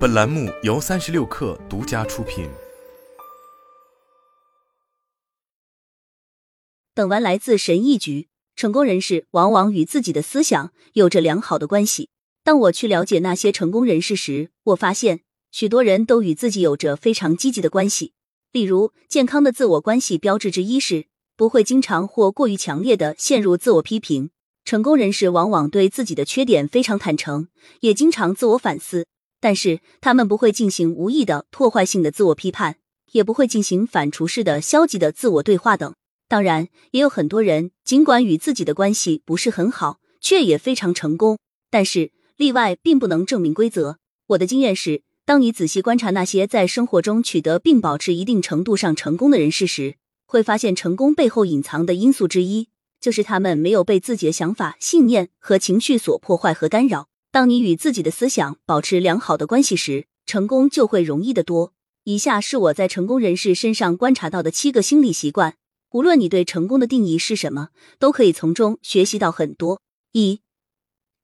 本栏目由三十六氪独家出品。本文来自神意局。成功人士往往与自己的思想有着良好的关系。当我去了解那些成功人士时，我发现许多人都与自己有着非常积极的关系。例如，健康的自我关系标志之一是不会经常或过于强烈的陷入自我批评。成功人士往往对自己的缺点非常坦诚，也经常自我反思，但是他们不会进行无意的破坏性的自我批判，也不会进行反刍式的消极的自我对话等。当然，也有很多人尽管与自己的关系不是很好，却也非常成功。但是例外并不能证明规则。我的经验是，当你仔细观察那些在生活中取得并保持一定程度上成功的人士时，会发现成功背后隐藏的因素之一，就是他们没有被自己的想法、信念和情绪所破坏和干扰。当你与自己的思想保持良好的关系时，成功就会容易得多。以下是我在成功人士身上观察到的七个心理习惯。无论你对成功的定义是什么，都可以从中学习到很多。一，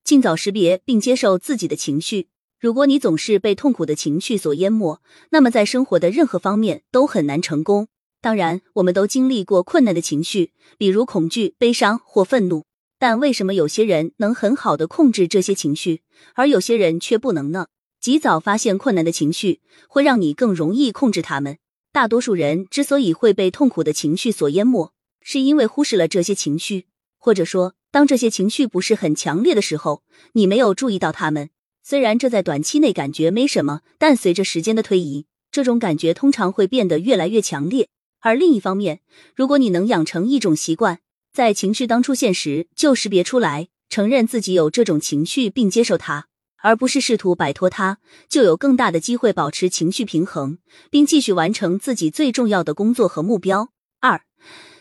尽早识别并接受自己的情绪。如果你总是被痛苦的情绪所淹没，那么在生活的任何方面都很难成功。当然，我们都经历过困难的情绪，比如恐惧、悲伤或愤怒。但为什么有些人能很好的控制这些情绪，而有些人却不能呢？及早发现困难的情绪，会让你更容易控制他们。大多数人之所以会被痛苦的情绪所淹没，是因为忽视了这些情绪，或者说，当这些情绪不是很强烈的时候，你没有注意到他们。虽然这在短期内感觉没什么，但随着时间的推移，这种感觉通常会变得越来越强烈。而另一方面，如果你能养成一种习惯，在情绪当出现时就识别出来，承认自己有这种情绪并接受它。而不是试图摆脱它，就有更大的机会保持情绪平衡，并继续完成自己最重要的工作和目标。二、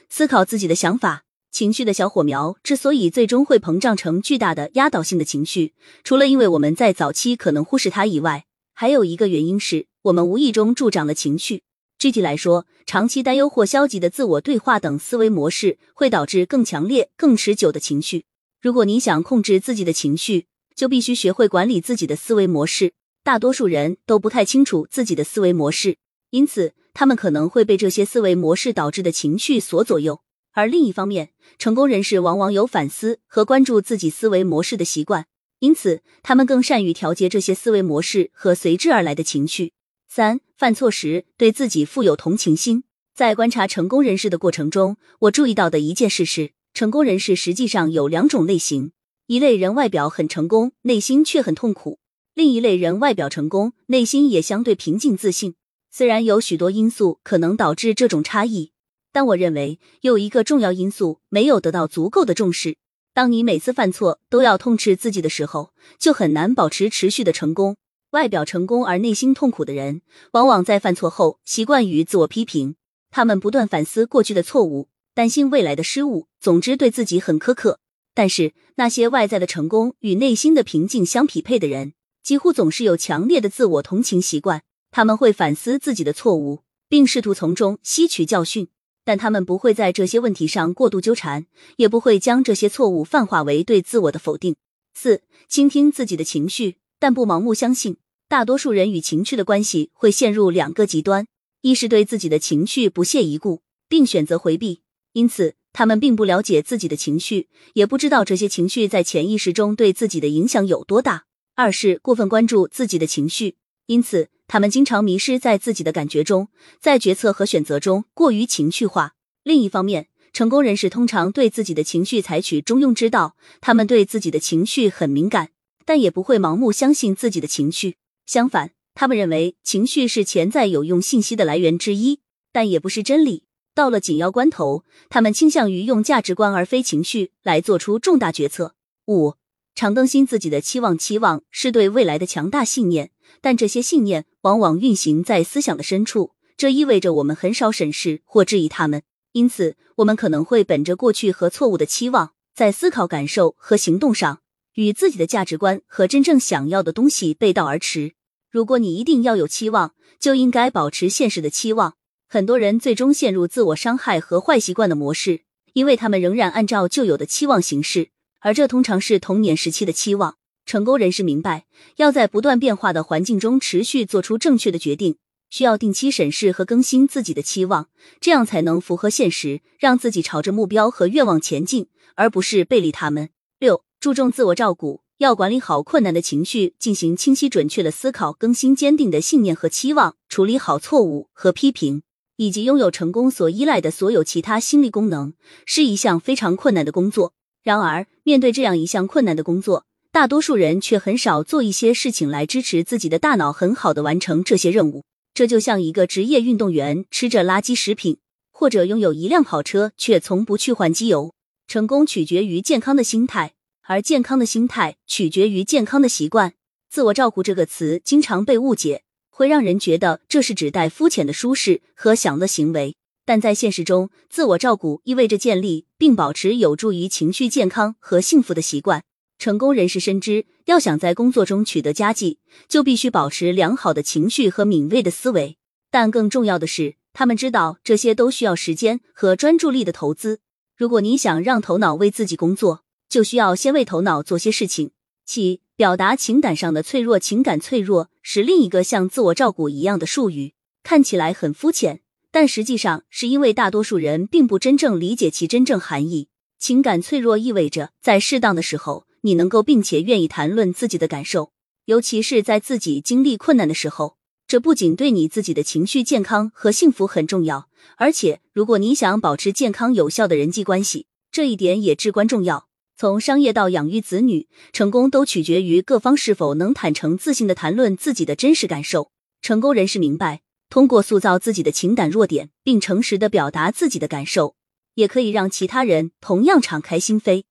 思考自己的想法。情绪的小火苗之所以最终会膨胀成巨大的压倒性的情绪，除了因为我们在早期可能忽视它以外，还有一个原因是我们无意中助长了情绪。具体来说，长期担忧或消极的自我对话等思维模式会导致更强烈、更持久的情绪。如果你想控制自己的情绪，就必须学会管理自己的思维模式。大多数人都不太清楚自己的思维模式，因此他们可能会被这些思维模式导致的情绪所左右。而另一方面，成功人士往往有反思和关注自己思维模式的习惯，因此他们更善于调节这些思维模式和随之而来的情绪。三、犯错时对自己富有同情心。在观察成功人士的过程中，我注意到的一件事是，成功人士实际上有两种类型。一类人外表很成功，内心却很痛苦；另一类人外表成功，内心也相对平静自信。虽然有许多因素可能导致这种差异，但我认为有一个重要因素没有得到足够的重视。当你每次犯错都要痛斥自己的时候，就很难保持持续的成功。外表成功而内心痛苦的人，往往在犯错后习惯于自我批评，他们不断反思过去的错误，担心未来的失误，总之对自己很苛刻。但是，那些外在的成功与内心的平静相匹配的人，几乎总是有强烈的自我同情习惯。他们会反思自己的错误，并试图从中吸取教训，但他们不会在这些问题上过度纠缠，也不会将这些错误泛化为对自我的否定。四、倾听自己的情绪，但不盲目相信。大多数人与情绪的关系会陷入两个极端：一是对自己的情绪不屑一顾，并选择回避，因此。他们并不了解自己的情绪，也不知道这些情绪在潜意识中对自己的影响有多大。二是过分关注自己的情绪，因此他们经常迷失在自己的感觉中，在决策和选择中过于情绪化。另一方面，成功人士通常对自己的情绪采取中庸之道，他们对自己的情绪很敏感，但也不会盲目相信自己的情绪。相反，他们认为情绪是潜在有用信息的来源之一，但也不是真理。到了紧要关头，他们倾向于用价值观而非情绪来做出重大决策。五，常更新自己的期望，期望是对未来的强大信念，但这些信念往往运行在思想的深处，这意味着我们很少审视或质疑他们。因此，我们可能会本着过去和错误的期望，在思考、感受和行动上与自己的价值观和真正想要的东西背道而驰。如果你一定要有期望，就应该保持现实的期望。很多人最终陷入自我伤害和坏习惯的模式，因为他们仍然按照旧有的期望行事，而这通常是童年时期的期望。成功人士明白，要在不断变化的环境中持续做出正确的决定，需要定期审视和更新自己的期望，这样才能符合现实，让自己朝着目标和愿望前进，而不是背离他们。六，注重自我照顾，要管理好困难的情绪，进行清晰准确的思考，更新坚定的信念和期望，处理好错误和批评，以及拥有成功所依赖的所有其他心理功能，是一项非常困难的工作。然而，面对这样一项困难的工作，大多数人却很少做一些事情来支持自己的大脑很好的完成这些任务。这就像一个职业运动员吃着垃圾食品，或者拥有一辆跑车却从不去换机油。成功取决于健康的心态，而健康的心态取决于健康的习惯。自我照顾这个词经常被误解，会让人觉得这是指代肤浅的舒适和享乐行为。但在现实中，自我照顾意味着建立并保持有助于情绪健康和幸福的习惯。成功人士深知，要想在工作中取得佳绩，就必须保持良好的情绪和敏锐的思维。但更重要的是，他们知道这些都需要时间和专注力的投资。如果你想让头脑为自己工作，就需要先为头脑做些事情。七，表达情感上的脆弱。情感脆弱是另一个像自我照顾一样的术语，看起来很肤浅，但实际上是因为大多数人并不真正理解其真正含义。情感脆弱意味着在适当的时候。你能够并且愿意谈论自己的感受，尤其是在自己经历困难的时候，这不仅对你自己的情绪健康和幸福很重要，而且如果你想保持健康有效的人际关系，这一点也至关重要。从商业到养育子女，成功都取决于各方是否能坦诚自信的谈论自己的真实感受。成功人士明白，通过塑造自己的情感弱点，并诚实的表达自己的感受，也可以让其他人同样敞开心扉。